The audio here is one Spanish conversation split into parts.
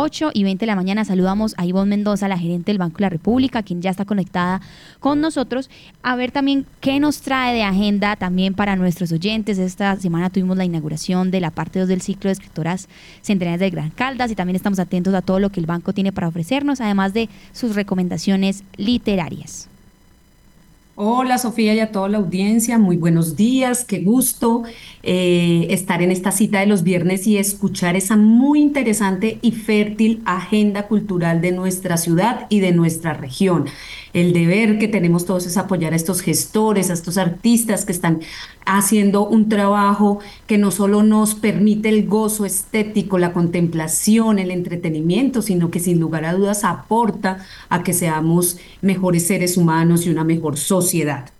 8 y 20 de la mañana saludamos a Ivonne Mendoza, la gerente del Banco de la República, quien ya está conectada con nosotros, a ver también qué nos trae de agenda también para nuestros oyentes. Esta semana tuvimos la inauguración de la parte 2 del ciclo de escritoras centenarias de Gran Caldas y también estamos atentos a todo lo que el banco tiene para ofrecernos, además de sus recomendaciones literarias. Hola Sofía y a toda la audiencia, muy buenos días, qué gusto eh, estar en esta cita de los viernes y escuchar esa muy interesante y fértil agenda cultural de nuestra ciudad y de nuestra región el deber que tenemos todos es apoyar a estos gestores, a estos artistas que están haciendo un trabajo que no solo nos permite el gozo estético, la contemplación, el entretenimiento, sino que sin lugar a dudas aporta a que seamos mejores seres humanos y una mejor sociedad sociedad.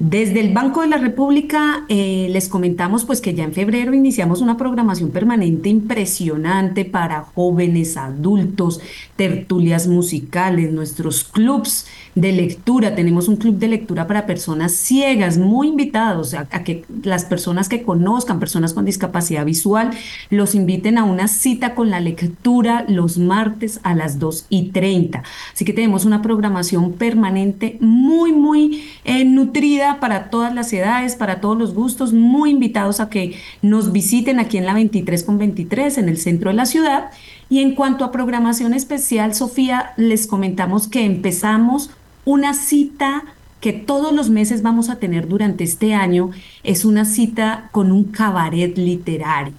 Desde el Banco de la República eh, les comentamos pues que ya en febrero iniciamos una programación permanente impresionante para jóvenes, adultos, tertulias musicales, nuestros clubs de lectura. Tenemos un club de lectura para personas ciegas, muy invitados a, a que las personas que conozcan, personas con discapacidad visual, los inviten a una cita con la lectura los martes a las 2 y 30. Así que tenemos una programación permanente muy, muy eh, nutrida para todas las edades, para todos los gustos, muy invitados a que nos visiten aquí en la 23 con 23 en el centro de la ciudad. Y en cuanto a programación especial, Sofía, les comentamos que empezamos una cita que todos los meses vamos a tener durante este año. Es una cita con un cabaret literario,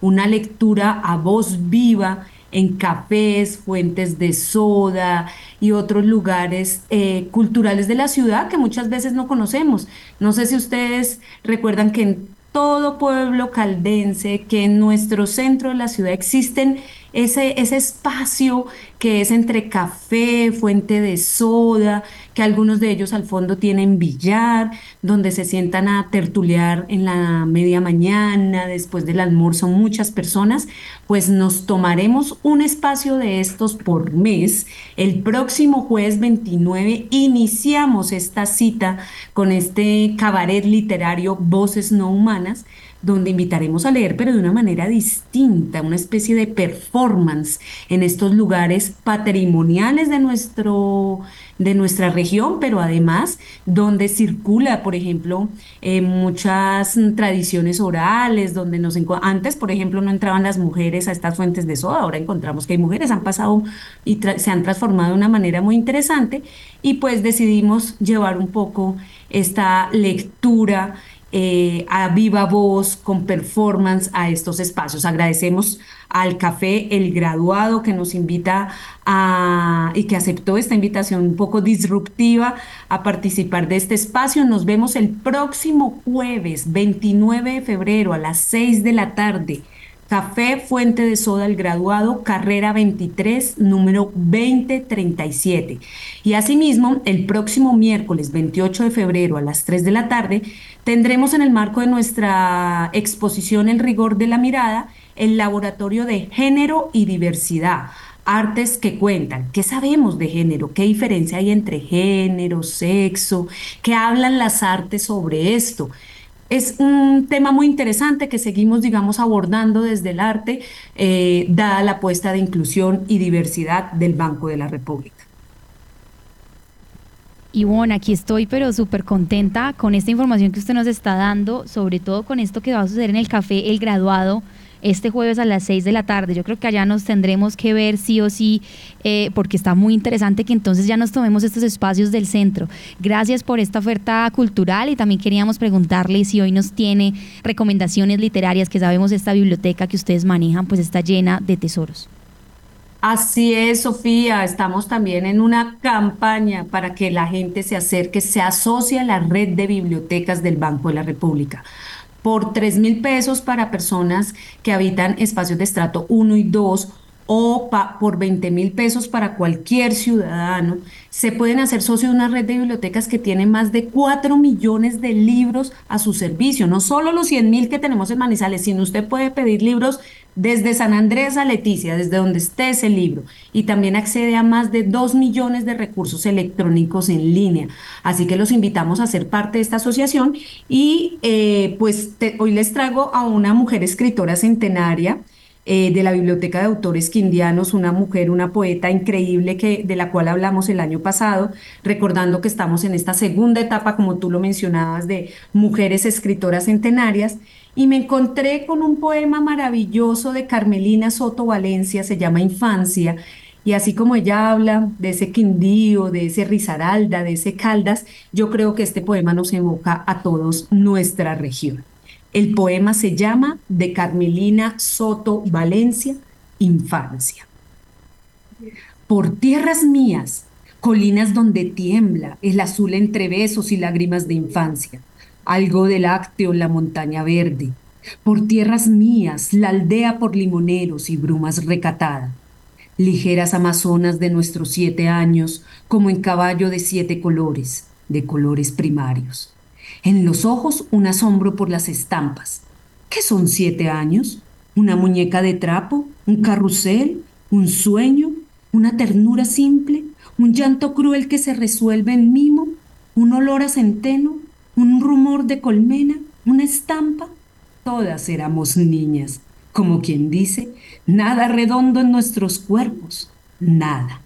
una lectura a voz viva en cafés, fuentes de soda y otros lugares eh, culturales de la ciudad que muchas veces no conocemos. No sé si ustedes recuerdan que en todo pueblo caldense, que en nuestro centro de la ciudad existen ese, ese espacio que es entre café, fuente de soda, que algunos de ellos al fondo tienen billar, donde se sientan a tertulear en la media mañana, después del almuerzo, muchas personas, pues nos tomaremos un espacio de estos por mes. El próximo jueves 29 iniciamos esta cita con este cabaret literario Voces No Humanas donde invitaremos a leer, pero de una manera distinta, una especie de performance en estos lugares patrimoniales de, nuestro, de nuestra región, pero además donde circula, por ejemplo, eh, muchas tradiciones orales, donde nos antes, por ejemplo, no entraban las mujeres a estas fuentes de soda, ahora encontramos que hay mujeres, han pasado y se han transformado de una manera muy interesante y pues decidimos llevar un poco esta lectura eh, a viva voz, con performance a estos espacios. Agradecemos al café El Graduado que nos invita a, y que aceptó esta invitación un poco disruptiva a participar de este espacio. Nos vemos el próximo jueves 29 de febrero a las 6 de la tarde Café Fuente de Soda El Graduado, carrera 23, número 2037. Y asimismo, el próximo miércoles 28 de febrero a las 3 de la tarde, tendremos en el marco de nuestra exposición El rigor de la mirada, el laboratorio de género y diversidad. Artes que cuentan, ¿qué sabemos de género? ¿Qué diferencia hay entre género, sexo? ¿Qué hablan las artes sobre esto? Es un tema muy interesante que seguimos, digamos, abordando desde el arte, eh, dada la apuesta de inclusión y diversidad del Banco de la República. Y bueno, aquí estoy, pero súper contenta con esta información que usted nos está dando, sobre todo con esto que va a suceder en el café El Graduado este jueves a las 6 de la tarde. Yo creo que allá nos tendremos que ver sí o sí, eh, porque está muy interesante que entonces ya nos tomemos estos espacios del centro. Gracias por esta oferta cultural y también queríamos preguntarle si hoy nos tiene recomendaciones literarias, que sabemos esta biblioteca que ustedes manejan pues está llena de tesoros. Así es, Sofía. Estamos también en una campaña para que la gente se acerque, se asocie a la red de bibliotecas del Banco de la República por 3 mil pesos para personas que habitan espacios de estrato 1 y 2 o por 20 mil pesos para cualquier ciudadano, se pueden hacer socio de una red de bibliotecas que tiene más de 4 millones de libros a su servicio. No solo los 100 mil que tenemos en Manizales, sino usted puede pedir libros desde San Andrés a Leticia, desde donde esté ese libro. Y también accede a más de 2 millones de recursos electrónicos en línea. Así que los invitamos a ser parte de esta asociación. Y eh, pues hoy les traigo a una mujer escritora centenaria eh, de la Biblioteca de Autores Quindianos, una mujer, una poeta increíble que, de la cual hablamos el año pasado, recordando que estamos en esta segunda etapa, como tú lo mencionabas, de mujeres escritoras centenarias, y me encontré con un poema maravilloso de Carmelina Soto Valencia, se llama Infancia, y así como ella habla de ese Quindío, de ese Risaralda, de ese Caldas, yo creo que este poema nos evoca a todos nuestra región. El poema se llama De Carmelina Soto Valencia, Infancia. Por tierras mías, colinas donde tiembla el azul entre besos y lágrimas de infancia, algo de lácteo en la montaña verde. Por tierras mías, la aldea por limoneros y brumas recatada. Ligeras amazonas de nuestros siete años, como en caballo de siete colores, de colores primarios en los ojos un asombro por las estampas. ¿Qué son siete años? ¿Una muñeca de trapo? ¿Un carrusel? ¿Un sueño? ¿Una ternura simple? ¿Un llanto cruel que se resuelve en mimo? ¿Un olor a centeno? ¿Un rumor de colmena? ¿Una estampa? Todas éramos niñas, como quien dice, nada redondo en nuestros cuerpos, nada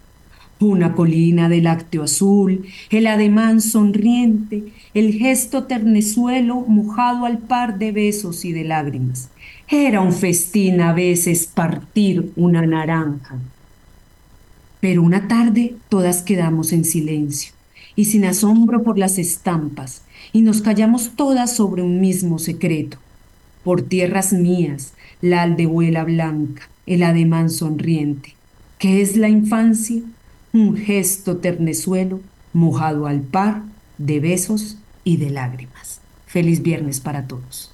una colina de lácteo azul, el ademán sonriente, el gesto ternezuelo mojado al par de besos y de lágrimas. Era un festín a veces partir una naranja. Pero una tarde todas quedamos en silencio y sin asombro por las estampas, y nos callamos todas sobre un mismo secreto. Por tierras mías, la aldehuela blanca, el ademán sonriente. ¿Qué es la infancia? Un gesto ternezuelo mojado al par de besos y de lágrimas. Feliz viernes para todos.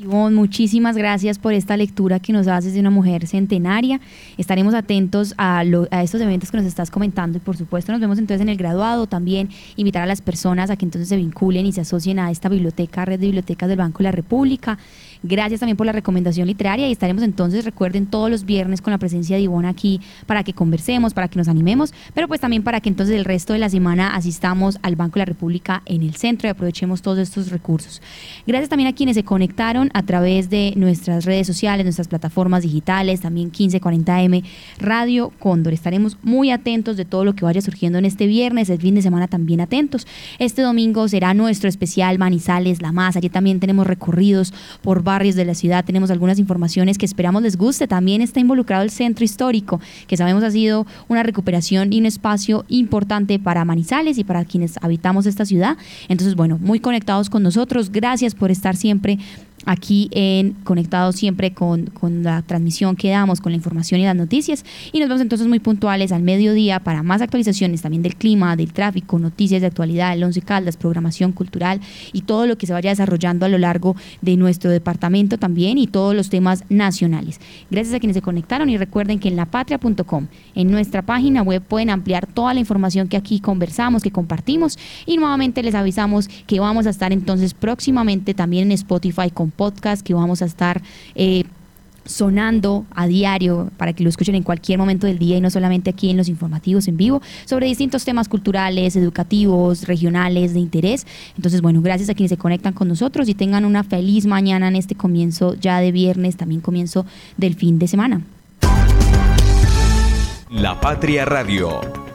Ivonne, muchísimas gracias por esta lectura que nos haces de una mujer centenaria. Estaremos atentos a, estos eventos que nos estás comentando y por supuesto nos vemos entonces en el graduado. También invitar a las personas a que entonces se vinculen y se asocien a esta biblioteca, red de bibliotecas del Banco de la República. Gracias también por la recomendación literaria y estaremos entonces, recuerden, todos los viernes con la presencia de Ivonne aquí para que conversemos, para que nos animemos, pero pues también para que entonces el resto de la semana asistamos al Banco de la República en el centro y aprovechemos todos estos recursos. Gracias también a quienes se conectaron a través de nuestras redes sociales, nuestras plataformas digitales, también 1540M Radio Cóndor. Estaremos muy atentos de todo lo que vaya surgiendo en este viernes, el fin de semana también atentos. Este domingo será nuestro especial Manizales, La Más. Allí también tenemos recorridos por barrios de la ciudad. Tenemos algunas informaciones que esperamos les guste. También está involucrado el centro histórico, que sabemos ha sido una recuperación y un espacio importante para Manizales y para quienes habitamos esta ciudad. Entonces, bueno, muy conectados con nosotros. Gracias por estar siempre aquí en Conectados siempre con, con, la transmisión que damos, con la información y las noticias. Y nos vemos entonces muy puntuales al mediodía para más actualizaciones también del clima, del tráfico, noticias de actualidad, el Once Caldas, programación cultural y todo lo que se vaya desarrollando a lo largo de nuestro departamento también y todos los temas nacionales. Gracias a quienes se conectaron y recuerden que en lapatria.com, en nuestra página web, pueden ampliar toda la información que aquí conversamos, que compartimos y nuevamente les avisamos que vamos a estar entonces próximamente también en Spotify con podcast que vamos a estar... Eh, sonando a diario para que lo escuchen en cualquier momento del día y no solamente aquí en los informativos en vivo sobre distintos temas culturales, educativos, regionales, de interés. Entonces, bueno, gracias a quienes se conectan con nosotros y tengan una feliz mañana en este comienzo ya de viernes, también comienzo del fin de semana. La Patria Radio